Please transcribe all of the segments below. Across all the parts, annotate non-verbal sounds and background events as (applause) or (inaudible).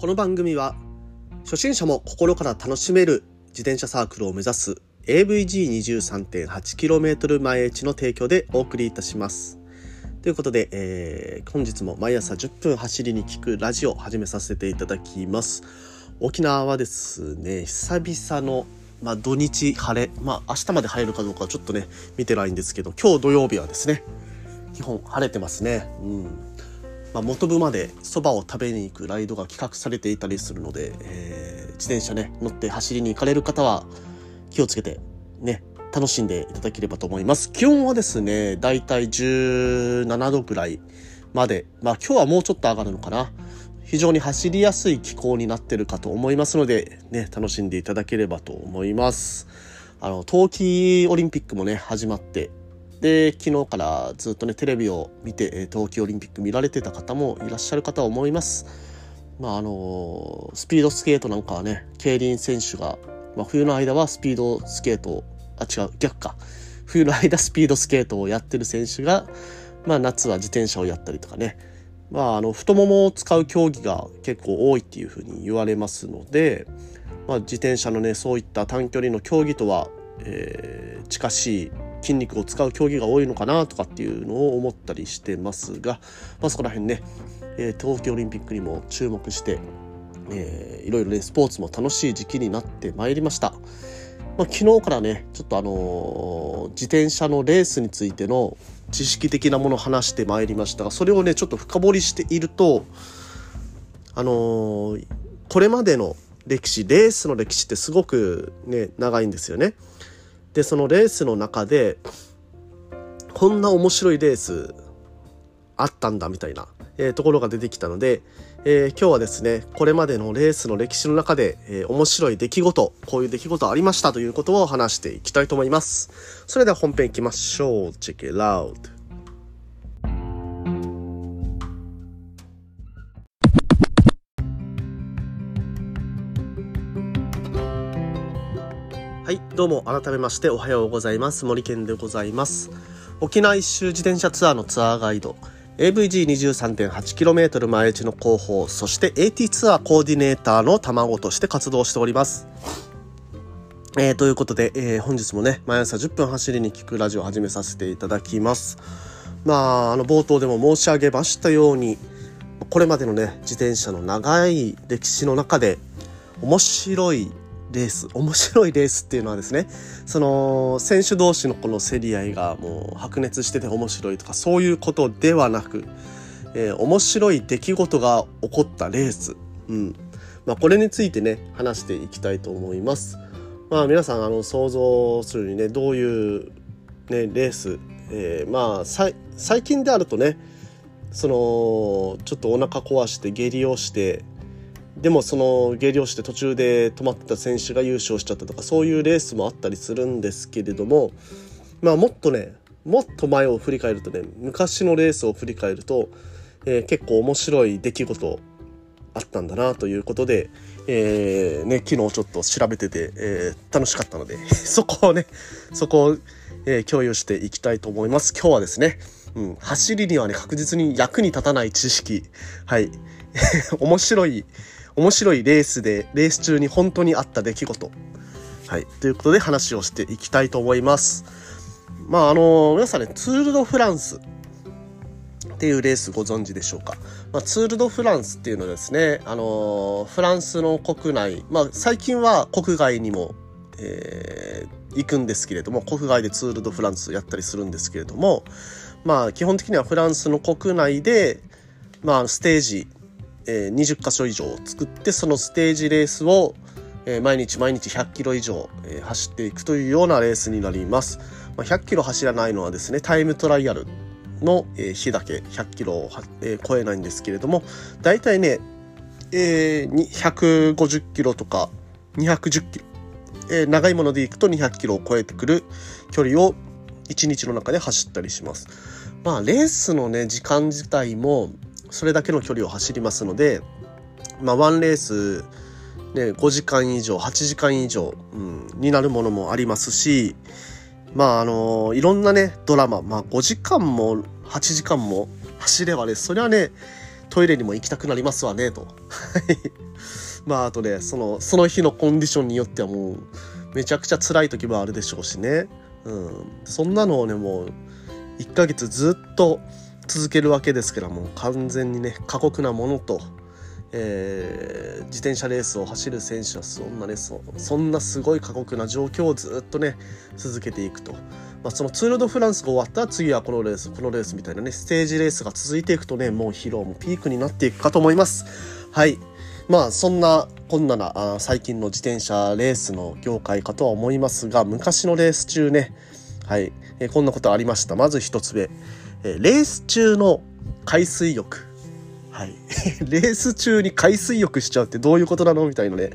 この番組は初心者も心から楽しめる自転車サークルを目指す AVG23.8km 前エチの提供でお送りいたします。ということで、えー本日も毎朝10分走りに聞くラジオを始めさせていただきます。沖縄はですね、久々の、まあ、土日晴れ、まあ明日まで晴れるかどうかはちょっとね、見てないんですけど、今日土曜日はですね、基本晴れてますね。うん。まあ、元部までそばを食べに行くライドが企画されていたりするので、えー自転車ね乗って走りに行かれる方は気をつけてね楽しんでいただければと思います。気温はですねだいたい17度ぐらいまで。まあ今日はもうちょっと上がるのかな。非常に走りやすい気候になってるかと思いますのでね楽しんでいただければと思います。あの冬季オリンピックもね始まってで昨日からずっとねテレビを見てえー冬季オリンピック見られてた方もいらっしゃるかと思います。まああのスピードスケートなんかはね競輪選手が、まあ、冬の間はスピードスケートあ違う逆か冬の間 (laughs) スピードスケートをやってる選手が、まあ、夏は自転車をやったりとかねまあ、あの太ももを使う競技が結構多いっていうふうに言われますので、まあ、自転車のねそういった短距離の競技とは、えー近しい筋肉を使う競技が多いのかなとかっていうのを思ったりしてますが、まあ、そこら辺ね、えー東京オリンピックにも注目して、えーいろいろねスポーツも楽しい時期になってまいりました。まあ、昨日からねちょっとあのー自転車のレースについての知識的なものを話してまいりましたがそれをねちょっと深掘りしているとあのーこれまでの歴史レースの歴史ってすごくね長いんですよね。でそのレースの中でこんな面白いレースあったんだみたいな、えーところが出てきたので、えー今日はですねこれまでのレースの歴史の中で、えー面白い出来事こういう出来事ありましたということを話していきたいと思います。それでは本編いきましょう。チェックラウトはいどうも改めましておはようございます。森健でございます。沖縄一周自転車ツアーのツアーガイド。AVG23.8km 前打ちの広報そして AT ツアーコーディネーターの卵として活動しております。えーということで、えー本日もね毎朝10分走りに聞くラジオを始めさせていただきます。まああの冒頭でも申し上げましたようにこれまでのね自転車の長い歴史の中で面白いレース面白いレースっていうのはですねその選手同士のこの競り合いがもう白熱してて面白いとかそういうことではなく、えー面白い出来事が起こったレース、うんまあ、これについてね話していきたいと思います。まあ、皆さんあの想像するにねどういう、ね、レース、えーまあさ最近であるとねそのちょっとお腹壊して下痢をしてでもその下痢をして途中で止まってた選手が優勝しちゃったとかそういうレースもあったりするんですけれどもまあもっとねもっと前を振り返るとね昔のレースを振り返ると、えー結構面白い出来事あったんだなということで、えーね、昨日ちょっと調べてて、えー楽しかったので (laughs) そこをねそこを、えー共有していきたいと思います。今日はですね、うん、走りにはね確実に役に立たない知識はい。(laughs) 面白い面白いレースでレース中に本当にあった出来事。はい。ということで話をしていきたいと思います。まああの皆さんねツール・ド・フランスっていうレースご存知でしょうか、まあ、ツール・ド・フランスっていうのはですね、あのフランスの国内、まあ、最近は国外にも、えー行くんですけれども国外でツール・ド・フランスやったりするんですけれどもまあ基本的にはフランスの国内で、まあ、ステージ、え20箇所以上作ってそのステージレースを、え毎日毎日100キロ以上、え走っていくというようなレースになります。ま、100キロ走らないのはですねタイムトライアルの、日だけ100キロを、え超えないんですけれども大体ね、えー、150キロとか210キロ、え長いものでいくと200キロを超えてくる距離を1日の中で走ったりします。まあレースのね時間自体もそれだけの距離を走りますのでまあワンレースね、5時間以上8時間以上、うん、になるものもありますしまああのいろんなねドラマ、まあ、5時間も8時間も走ればねそれはねトイレにも行きたくなりますわね、と。(laughs) まあ、あとね、その、その日のコンディションによってはもう、めちゃくちゃ辛い時もあるでしょうしね。うん。そんなのをね、もう、1ヶ月ずっと続けるわけですけども、完全にね、過酷なものと、えー、自転車レースを走る選手はそんなねそそんなすごい過酷な状況をずっとね続けていくと、まあ、そのツール・ド・フランスが終わったら次はこのレースこのレースみたいなねステージレースが続いていくとねもう疲労もピークになっていくかと思います。はい。まあそんなこんなな最近の自転車レースの業界かとは思いますが昔のレース中ねはい、えー、こんなことありましたまず一つ目、えー、レース中の海水浴はい。(laughs) レース中に海水浴しちゃうってどういうことなのみたいなね、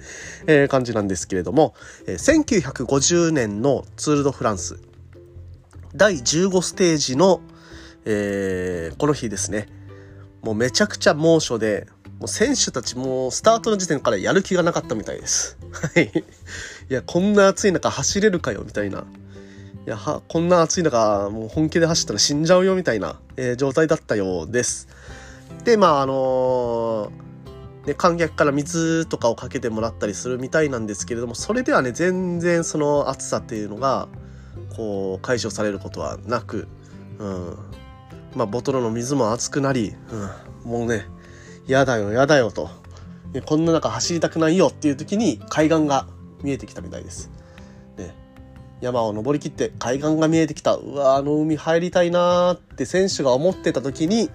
えー、感じなんですけれども、えー、1950年のツール・ド・フランス、第15ステージの、えー、この日ですね、もうめちゃくちゃ猛暑で、もう選手たちもスタートの時点からやる気がなかったみたいです。はい。いや、こんな暑い中走れるかよ、みたいな。いや、は、こんな暑い中、もう本気で走ったら死んじゃうよ、みたいな、えー、状態だったようです。でまああのー、ね、観客から水とかをかけてもらったりするみたいなんですけれどもそれではね全然その暑さっていうのがこう解消されることはなく、うんまあ、ボトルの水も熱くなり、うん、もうね嫌だよ嫌だよと、ね、こんな中走りたくないよっていう時に海岸が見えてきたみたいです。山を登りきって海岸が見えてきたうわあの海入りたいなーって選手が思ってた時に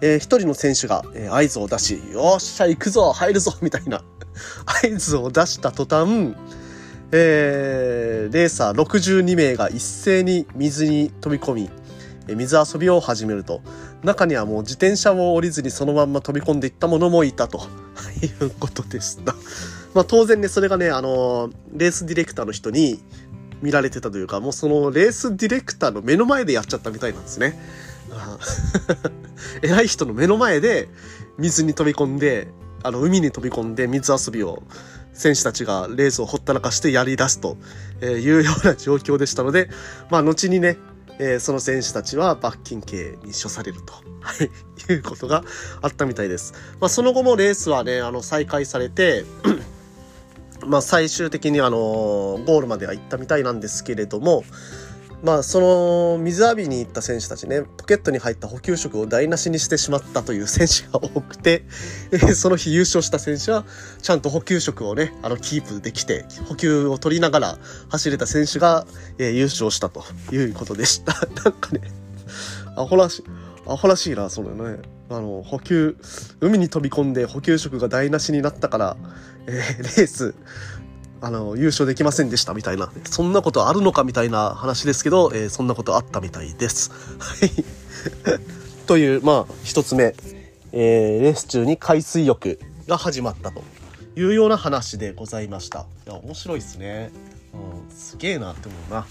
えー、一人の選手が、合図を出し、よっしゃ、行くぞ入るぞみたいな (laughs) 合図を出した途端、えー、レーサー62名が一斉に水に飛び込み、水遊びを始めると。中にはもう自転車を降りずにそのまんま飛び込んでいった者もいたと (laughs) いうことでした。まあ当然ね、それがね、あのー、レースディレクターの人に見られてたというか、もうそのレースディレクターの目の前でやっちゃったみたいなんですね。(laughs) 偉い人の目の前で水に飛び込んで、あの、海に飛び込んで水遊びを選手たちがレースをほったらかしてやり出すというような状況でしたので、まあ、後にね、えー、その選手たちは罰金刑に処されると、はい、(laughs) いうことがあったみたいです。まあ、その後もレースはね、あの、再開されて、まあ、最終的にあの、ゴールまでは行ったみたいなんですけれども、まあその水浴びに行った選手たちねポケットに入った補給食を台無しにしてしまったという選手が多くて、え (laughs) その日優勝した選手はちゃんと補給食をねあのキープできて補給を取りながら走れた選手が、え優勝したということでした。(laughs) なんかねアホらしいアホらしいなそのね。あの補給海に飛び込んで補給食が台無しになったから、えー、レースあの、優勝できませんでしたみたいな、そんなことあるのかみたいな話ですけど、えー、そんなことあったみたいです。はい。という、まあ、一つ目、えー、レース中に海水浴が始まったというような話でございました。いや、面白いですね。うん、すげえなって思うな。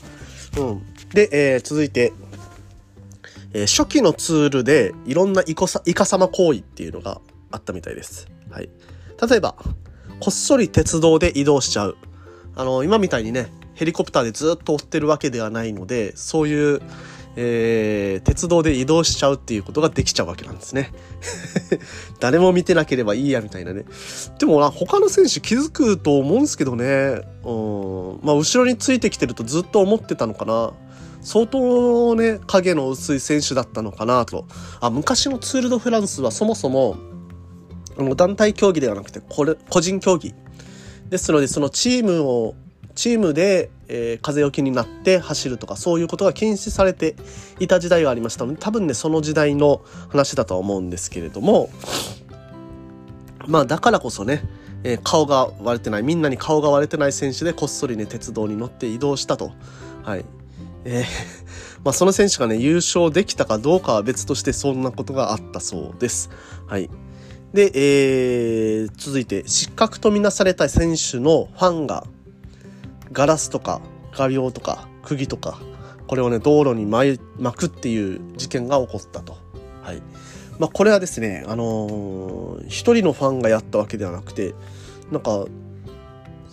うん。で、えー、続いて、えー、初期のツールでいろんなイコさイカ様行為っていうのがあったみたいです。はい。例えば、こっそり鉄道で移動しちゃう。あの、今みたいにね、ヘリコプターでずっと追ってるわけではないので、そういう、えー、鉄道で移動しちゃうっていうことができちゃうわけなんですね。(laughs) 誰も見てなければいいや、みたいなね。でもな、他の選手気づくと思うんですけどね。うん。まあ、後ろについてきてるとずっと思ってたのかな。相当ね、影の薄い選手だったのかなと。あ、昔のツール・ド・フランスはそもそも、団体競技ではなくてこれ個人競技ですのでそのチームをチームで、えー、風よけになって走るとかそういうことが禁止されていた時代がありましたので多分ねその時代の話だとは思うんですけれどもまあだからこそね、えー、顔が割れてないみんなに顔が割れてない選手でこっそりね鉄道に乗って移動したと。はいえー (laughs) まあ、その選手がね優勝できたかどうかは別としてそんなことがあったそうです。はい。で、えー、続いて、失格とみなされた選手のファンが、ガラスとか画鋲とか釘とか、これをね、道路に巻くっていう事件が起こったと。はい。まあ、これはですね、あのー、一人のファンがやったわけではなくて、なんか、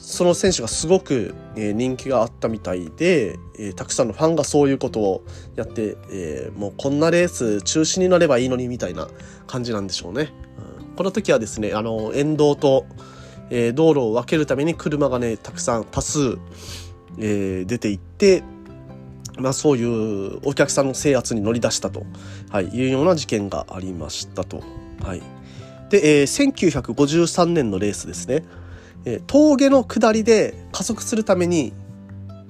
その選手がすごく、え、人気があったみたいで、え、たくさんのファンがそういうことをやって、え、もうこんなレース中止になればいいのにみたいな感じなんでしょうね。うんこの時はですね、あの、沿道と、え、道路を分けるために車がね、たくさん、多数、えー、出ていって、まあそういうお客さんの制圧に乗り出したと、はい、いうような事件がありましたと。はい。で、えー、1953年のレースですね。え、峠の下りで加速するために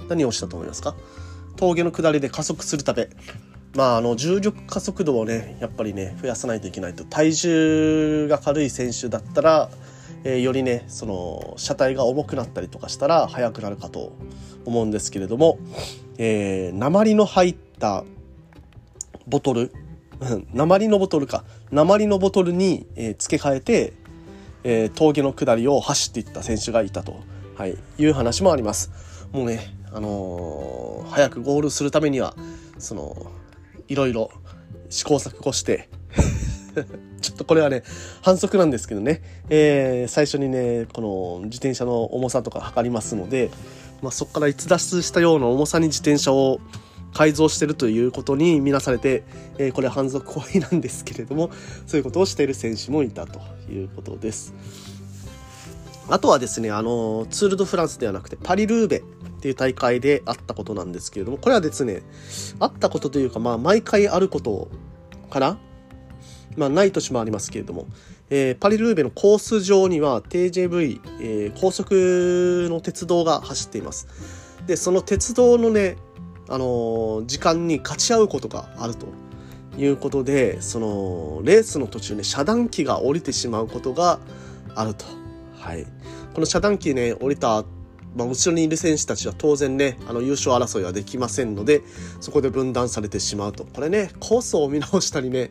何をしたと思いますか？峠の下りで加速するため。まあ、あの、重力加速度をね、やっぱりね、増やさないといけないと。体重が軽い選手だったら、えー、よりね、その、車体が重くなったりとかしたら速くなるかと思うんですけれども、えー、鉛の入ったボトル、鉛のボトルか。鉛のボトルに、えー、付け替えて、えー、峠の下りを走っていった選手がいたと、はい、いう話もあります。もうね、あのー、早くゴールするためには、その、いろいろ試行錯誤して (laughs) ちょっとこれはね、反則なんですけどね、えー、最初にね、この自転車の重さとか測りますので、まあ、そこから逸脱したような重さに自転車を改造してるということに見なされて、えー、これ反則行為なんですけれども、そういうことをしている選手もいたということです。あとはですね、あの、ツール・ド・フランスではなくて、パリ・ルーベっていう大会であったことなんですけれども、これはですね、あったことというか、まあ、毎回あることかなまあ、ない年もありますけれども、えー、パリルーベのコース上には TJV、えー、高速の鉄道が走っています。で、その鉄道のね、あの、時間に勝ち合うことがあるということで、その、レースの途中ね、遮断機が降りてしまうことがあると。はい。この遮断機ね、降りたまあ、後ろにいる選手たちは当然ね、あの優勝争いはできませんので、そこで分断されてしまうと。これね、コースを見直したりね、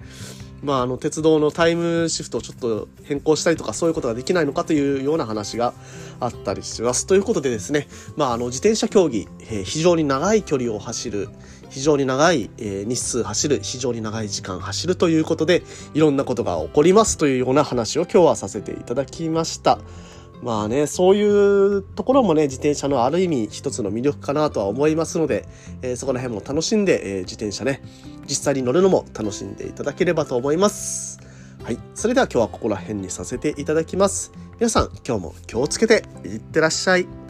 まあ、あの鉄道のタイムシフトをちょっと変更したりとかそういうことができないのかというような話があったりします。ということでですね、まあ、あの自転車競技、えー、非常に長い距離を走る非常に長い、えー、日数走る非常に長い時間走るということでいろんなことが起こりますというような話を今日はさせていただきました。まあね、そういうところもね、自転車のある意味一つの魅力かなとは思いますので、えー、そこら辺も楽しんで、えー、自転車ね、実際に乗るのも楽しんでいただければと思います。はい。それでは今日はここら辺にさせていただきます。皆さん、今日も気をつけていってらっしゃい。